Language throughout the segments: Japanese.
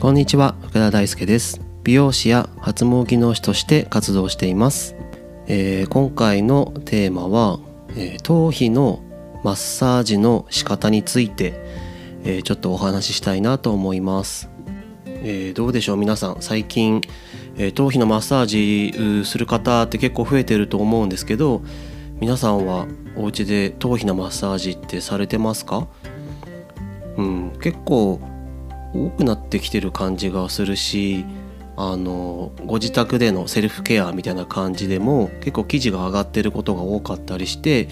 こんにちは。福田大輔です。美容師や発毛技能士として活動しています、えー、今回のテーマは、えー、頭皮のマッサージの仕方について、えー、ちょっとお話ししたいなと思います、えどうでしょう？皆さん最近、え頭皮のマッサージする方って結構増えてると思うんですけど皆さんはお家で頭皮のマッサージってされてますか？うん結構多くなってきてる感じがするしあのご自宅でのセルフケアみたいな感じでも結構記事が上がってることが多かったりして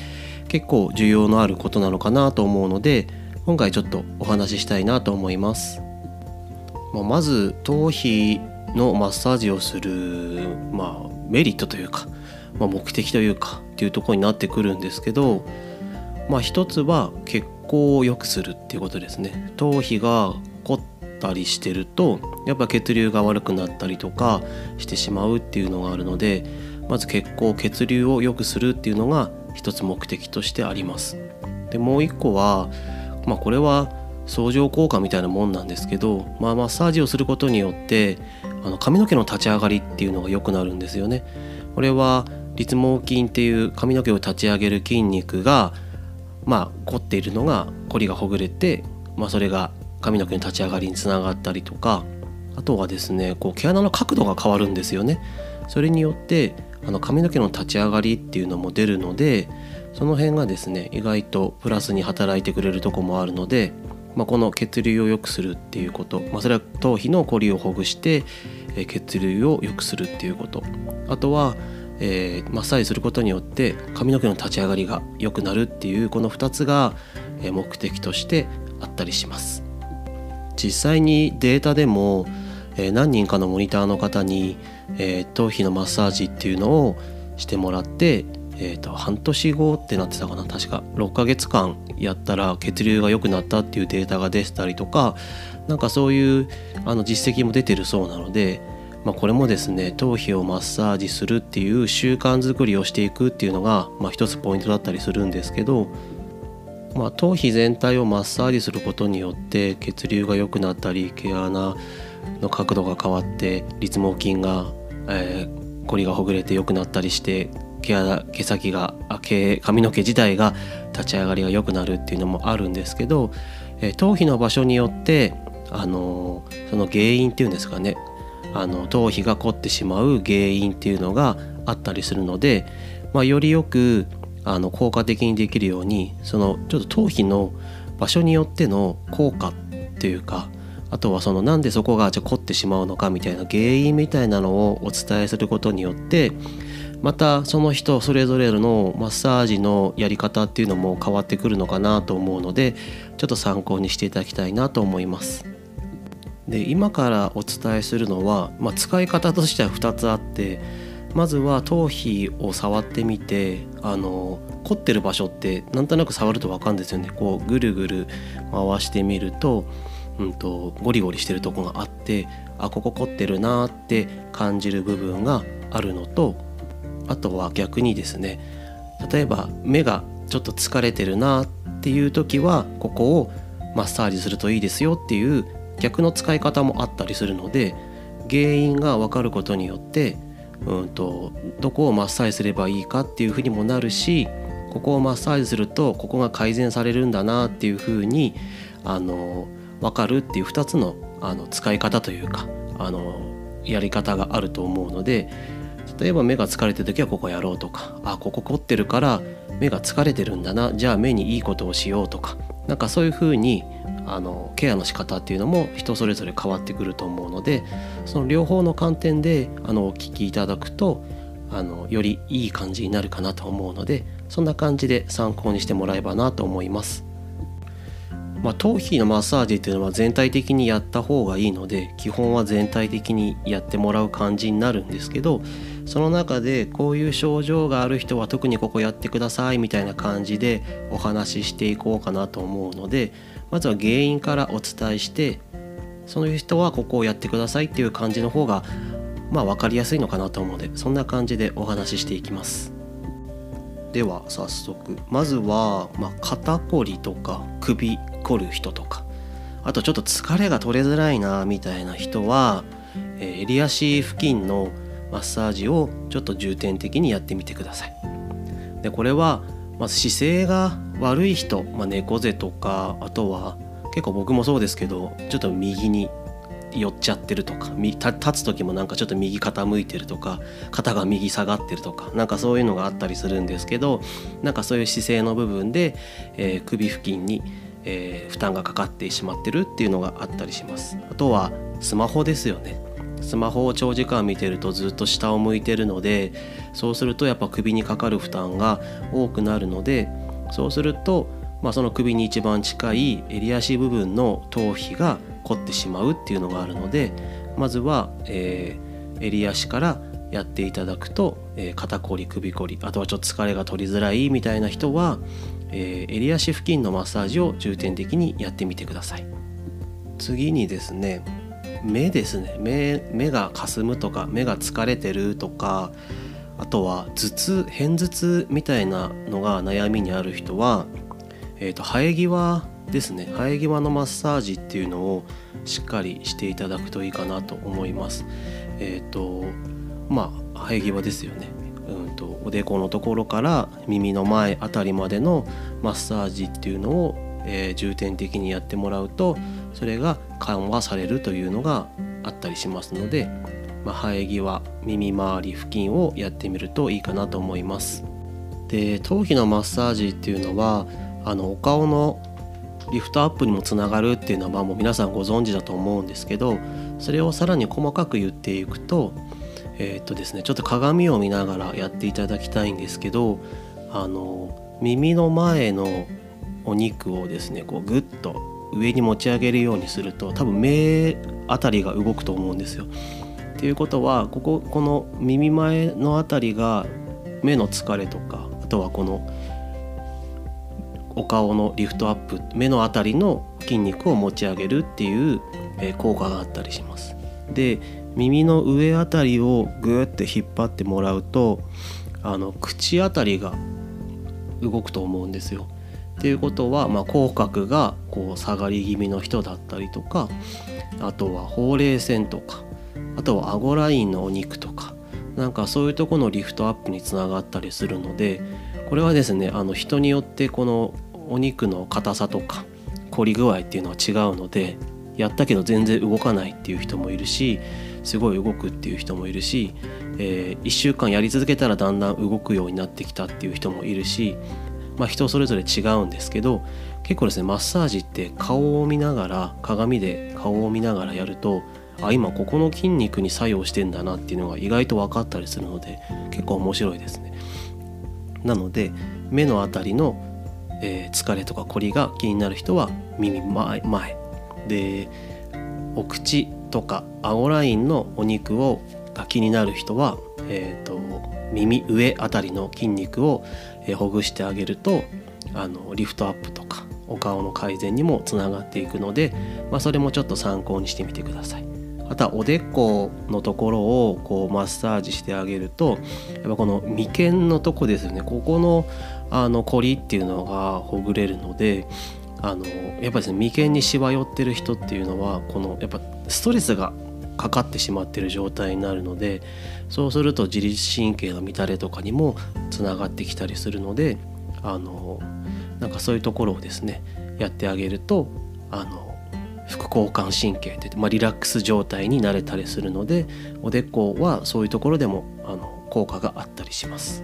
結構需要のあることなのかなと思うので今回ちょっとお話ししたいなと思います。ま、まず頭皮のマッサージをする、まあ、メリットというか、まあ、目的というかっていうところになってくるんですけど、まあ、一つは血行を良くするっていうことですね。頭皮が凝ったりしてるとやっぱ血流が悪くなったりとかしてしまうっていうのがあるのでまず血行血流を良くするっていうのが一つ目的としてあります。でもう一個は、まあ、これは相乗効果みたいなもんなんですけど、まあ、マッサージをすることによってあの髪の毛の立ち上がりっていうのが良くなるんですよね。これは立毛筋っていう髪の毛を立ち上げる筋肉がまあ凝っているのが凝りがほぐれて、まあ、それが髪の毛の立ち上がりにつながったりとかあとはですねこう毛穴の角度が変わるんですよね。それによってあの髪の毛の立ち上がりっていうのも出るのでその辺がですね意外とプラスに働いてくれるとこもあるので、まあ、この血流を良くするっていうこと、まあ、それは頭皮の凝りをほぐして血流を良くするっていうことあとは、えー、マッサージすることによって髪の毛の立ち上がりが良くなるっていうこの2つが目的としてあったりします。実際にデータでも、えー、何人かのモニターの方に、えー、頭皮のマッサージっていうのをしてもらって、えーと、半年後ってなってたかな確か。6ヶ月間やったら血流が良くなったっていうデータが出てたりとかなんかそういうあの実績も出てるそうなので、まあ、これもですね頭皮をマッサージするっていう習慣づくりをしていくっていうのが、まあ、一つポイントだったりするんですけどまあ、頭皮全体をマッサージすることによって血流が良くなったり毛穴の角度が変わって立毛筋が、えー、凝りがほぐれて良くなったりして毛穴毛先が毛髪の毛自体が立ち上がりが良くなるっていうのもあるんですけど、えー、頭皮の場所によってあのー、その原因っていうんですかね。あの頭皮が凝ってしまう原因っていうのがあったりするので、まあ、よりよくあの効果的にできるようにそのちょっと頭皮の場所によっての効果っていうかあとはそのなんでそこがじゃ凝ってしまうのかみたいな原因みたいなのをお伝えすることによってまたその人それぞれのマッサージのやり方っていうのも変わってくるのかなと思うのでちょっと参考にしていただきたいなと思います。で今からお伝えするのは、まあ、使い方としては2つあってまずは頭皮を触ってみてあの凝ってる場所ってなんとなく触ると分かるんですよね。こうぐるぐる回してみると,、うんと、ゴリゴリしてるとこがあってあここ凝ってるなって感じる部分があるのとあとは逆にですね例えば目がちょっと疲れてるなっていう時はここをマッサージするといいですよっていう逆の使い方もあったりするので原因が分かることによってうんとどこをマッサージすればいいかっていうふうにもなるしここをマッサージするとここが改善されるんだなっていうふうにあの分かるっていう2つのあの使い方というかあのやり方があると思うので例えば目が疲れてる時はここやろうとかあここ凝ってるから目が疲れてるんだなじゃあ目にいいことをしようとかなんかそういうふうにあのケアの仕方っていうのも人それぞれ変わってくると思うのでその両方の観点であのお聞きいただくとあのよりいい感じになるかなと思うのでそんな感じで参考にしてもらえばなと思います。まあ、頭皮のマッサージっていうのは全体的にやった方がいいので基本は全体的にやってもらう感じになるんですけどその中でこういう症状がある人は特にここやってくださいみたいな感じでお話ししていこうかなと思うのでまずは原因からお伝えしてその人はここをやってくださいっていう感じの方がまあ分かりやすいのかなと思うのでそんな感じでお話ししていきます。では早速。まずは、まあ、肩こりとか首凝る人とかあとちょっと疲れが取れづらいなみたいな人は、えー、襟足付近のマッサージをちょっと重点的にやってみてください。でこれはまず姿勢が悪い人、まあ、猫背とかあとは結構僕もそうですけどちょっと右に寄っちゃってるとか立つ時もなんかちょっと右傾いてるとか肩が右下がってるとかなんかそういうのがあったりするんですけどなんかそういう姿勢の部分で、えー、首付近に、えー、負担がかかってしまってるっていうのがあったりします。あとはスマホですよね。スマホを長時間見てるとずっと下を向いてるのでそうするとやっぱ首にかかる負担が多くなるのでそうすると、まあ、その首に一番近い襟足部分の頭皮が凝ってしまうっていうのがあるのでまずは、えー、襟足からやっていただくと、えー、肩こり首こりあとはちょっと疲れが取りづらいみたいな人は、えー、襟足付近のマッサージを重点的にやってみてください。次にですね目ですね。目目がかすむとか目が疲れてるとかあとは頭痛片頭痛みたいなのが悩みにある人は、えーと、生え際ですね。生え際のマッサージっていうのをしっかりしていただくといいかなと思います。えっ、ー、とまあ生え際ですよね。うんとおでこのところから耳の前あたりまでのマッサージっていうのを、えー、重点的にやってもらうとそれが緩和されるというのがあったりしますので、まあ、生え際耳周り付近をやってみるといいかなと思います。で頭皮のマッサージっていうのはあのお顔のリフトアップにもつながるっていうのはまあもう皆さんご存知だと思うんですけどそれをさらに細かく言っていくとえー、っとですねちょっと鏡を見ながらやっていただきたいんですけどあの耳の前のお肉をですねこうグッと上に持ち上げるようにすると多分目あたりが動くと思うんですよ。っていうことはこここの耳前のあたりが目の疲れとかあとはこのお顔のリフトアップ目の辺りの筋肉を持ち上げるっていうえ効果があったりします。で耳の上あたりをグーって引っ張ってもらうとあの口あたりが動くと思うんですよ。っていうことは、まあ、口角がこう下がり気味の人だったりとかあとはほうれい線とかあとは顎ラインのお肉とかなんかそういうとこのリフトアップにつながったりするのでこれはですねあの人によってこのお肉の硬さとか凝り具合っていうのは違うのでやったけど全然動かないっていう人もいるしすごい動くっていう人もいるし、えー、1週間やり続けたらだんだん動くようになってきたっていう人もいるし、まあ、人それぞれ違うんですけど結構ですねマッサージって顔を見ながら鏡で顔を見ながらやるとあ今ここの筋肉に作用してんだなっていうのが意外と分かったりするので結構面白いですね。なので目の辺りのえー、疲れとか凝りが気になる人は耳前前でお口とか顎ラインのお肉をが気になる人は、えーと、耳上あたりの筋肉を、え、ほぐしてあげるとあのリフトアップとかお顔の改善にもつながっていくので、まあ、それもちょっと参考にしてみてください。あとはおでこのところをこうマッサージしてあげるとやっぱこの眉間のとこですよねここのあの凝りっていうのがほぐれるのであのやっぱりですね眉間にしわ寄ってる人っていうのはこのやっぱストレスがかかってしまってる状態になるのでそうすると自律神経の乱れとかにもつながってきたりするのであのなんかそういうところをですねやってあげるとあの副交感神経って、まあ、リラックス状態になれたりするのでおでこはそういうところでもあの効果があったりします。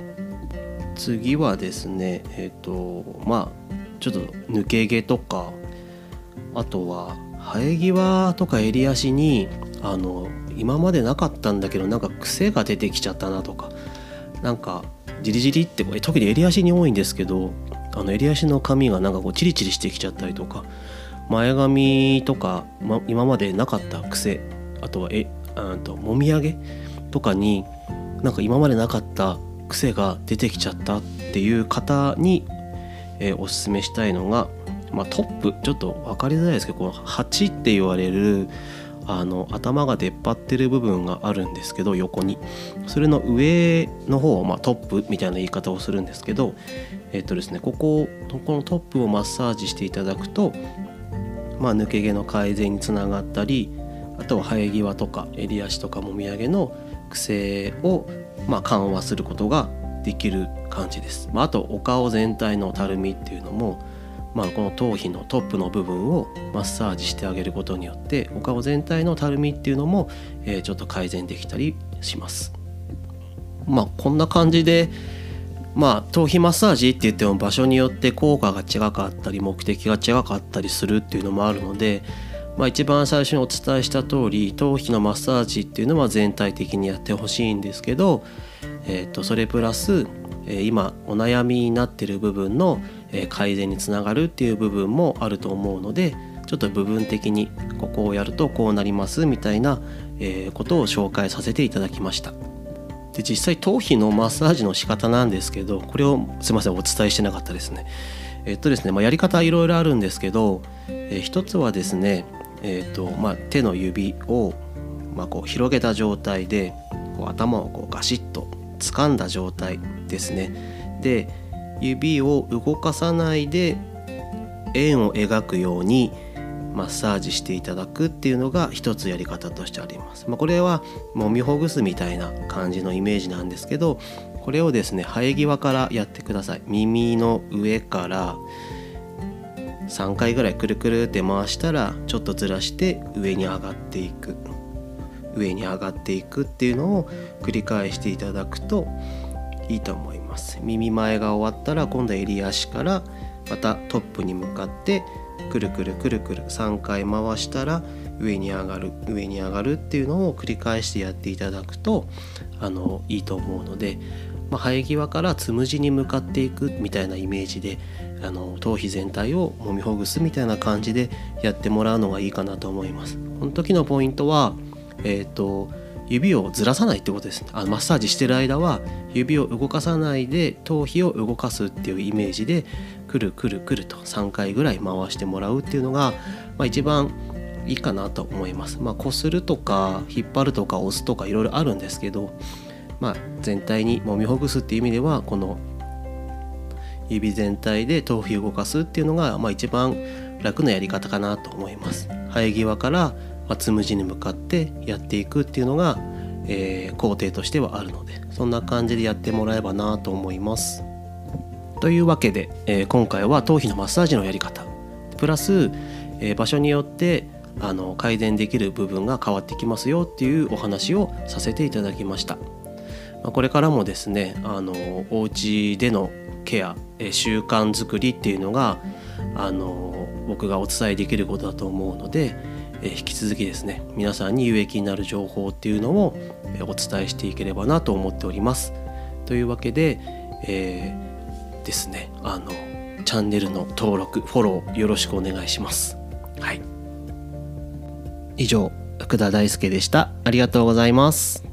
次はですねえっ、ー、とまあちょっと抜け毛とかあとは生え際とか襟足にあの今までなかったんだけどなんか癖が出てきちゃったなとかなんかジリジリって特に襟足に多いんですけどあの襟足の髪がなんかこうチリチリしてきちゃったりとか前髪とか、ま、今までなかった癖あとはえあともみあげとかになんか今までなかった癖が出てきちゃったっていう方に、えー、おすすめしたいのが、まあ、トップちょっと分かりづらいですけどこの鉢って言われるあの頭が出っ張ってる部分があるんですけど横にそれの上の方を、まあ、トップみたいな言い方をするんですけどえっ、とですねこここのトップをマッサージしていただくと、まあ、抜け毛の改善につながったりあとは生え際とか襟足とかもみあげの癖をまあ緩和することができる感じです。まあ、あとお顔全体のたるみっていうのも、まあ、この頭皮のトップの部分をマッサージしてあげることによってお顔全体のたるみっていうのも、えー、ちょっと改善できたりします。まあこんな感じでまあ頭皮マッサージって言っても場所によって効果が違かったり目的が違かったりするっていうのもあるので、まあ、一番最初にお伝えした通り頭皮のマッサージっていうのは全体的にやってほしいんですけど、えー、とそれプラスえ今お悩みになってる部分の改善につながるっていう部分もあると思うのでちょっと部分的にここをやるとこうなりますみたいなことを紹介させていただきました。で実際頭皮のマッサージの仕方なんですけどこれをすいませんお伝えしてなかったですね。えっとですね、まあ、やり方いろいろあるんですけど、えー、一つはですね、えーとまあ、手の指を、まあ、こう広げた状態でこう頭をこうガシッと掴んだ状態ですね。で指を動かさないで円を描くようにマッサージしていただくっていうのが一つやり方としてあります。まあ、これは揉みほぐすみたいな感じのイメージなんですけどこれをですね生え際からやってください。耳の上から3回ぐらいくるくるって回したらちょっとずらして上に上がっていく上に上がっていくっていうのを繰り返していただくといいと思います耳前が終わったら今度は襟足からまたトップに向かってくるくるくるくる3回回したら上に上がる上に上がるっていうのを繰り返してやっていただくとあのいいと思うので、まあ、生え際からつむじに向かっていくみたいなイメージであの頭皮全体を揉みほぐすみたいな感じでやってもらうのがいいかなと思います。この時のポイントはえーと、指をずらさないってことですねあマッサージしてる間は指を動かさないで頭皮を動かすっていうイメージでくるくるくると3回ぐらい回してもらうっていうのが、まあ、一番いいかなと思います。まあ、こするとか引っ張るとか押すとかいろいろあるんですけど、まあ、全体に揉みほぐすっていう意味ではこの指全体で頭皮を動かすっていうのが、まあ、一番楽なやり方かなと思います。生え際からまあ、つむじに向かってやっていくっていうのが、えー、工程としてはあるのでそんな感じでやってもらえばなと思います。というわけで、えー、今回は頭皮のマッサージのやり方プラス、えー、場所によってあの改善できる部分が変わってきますよっていうお話をさせていただきました。これからもですねあのお家でのケア、習慣づくりっていうのがあの僕がお伝えできることだと思うので、え引き続きですね皆さんに有益になる情報っていうのをお伝えしていければなと思っております。というわけで、えー、ですねあのチャンネルの登録フォローよろしくお願いします。はい以上福田大輔でしたありがとうございます。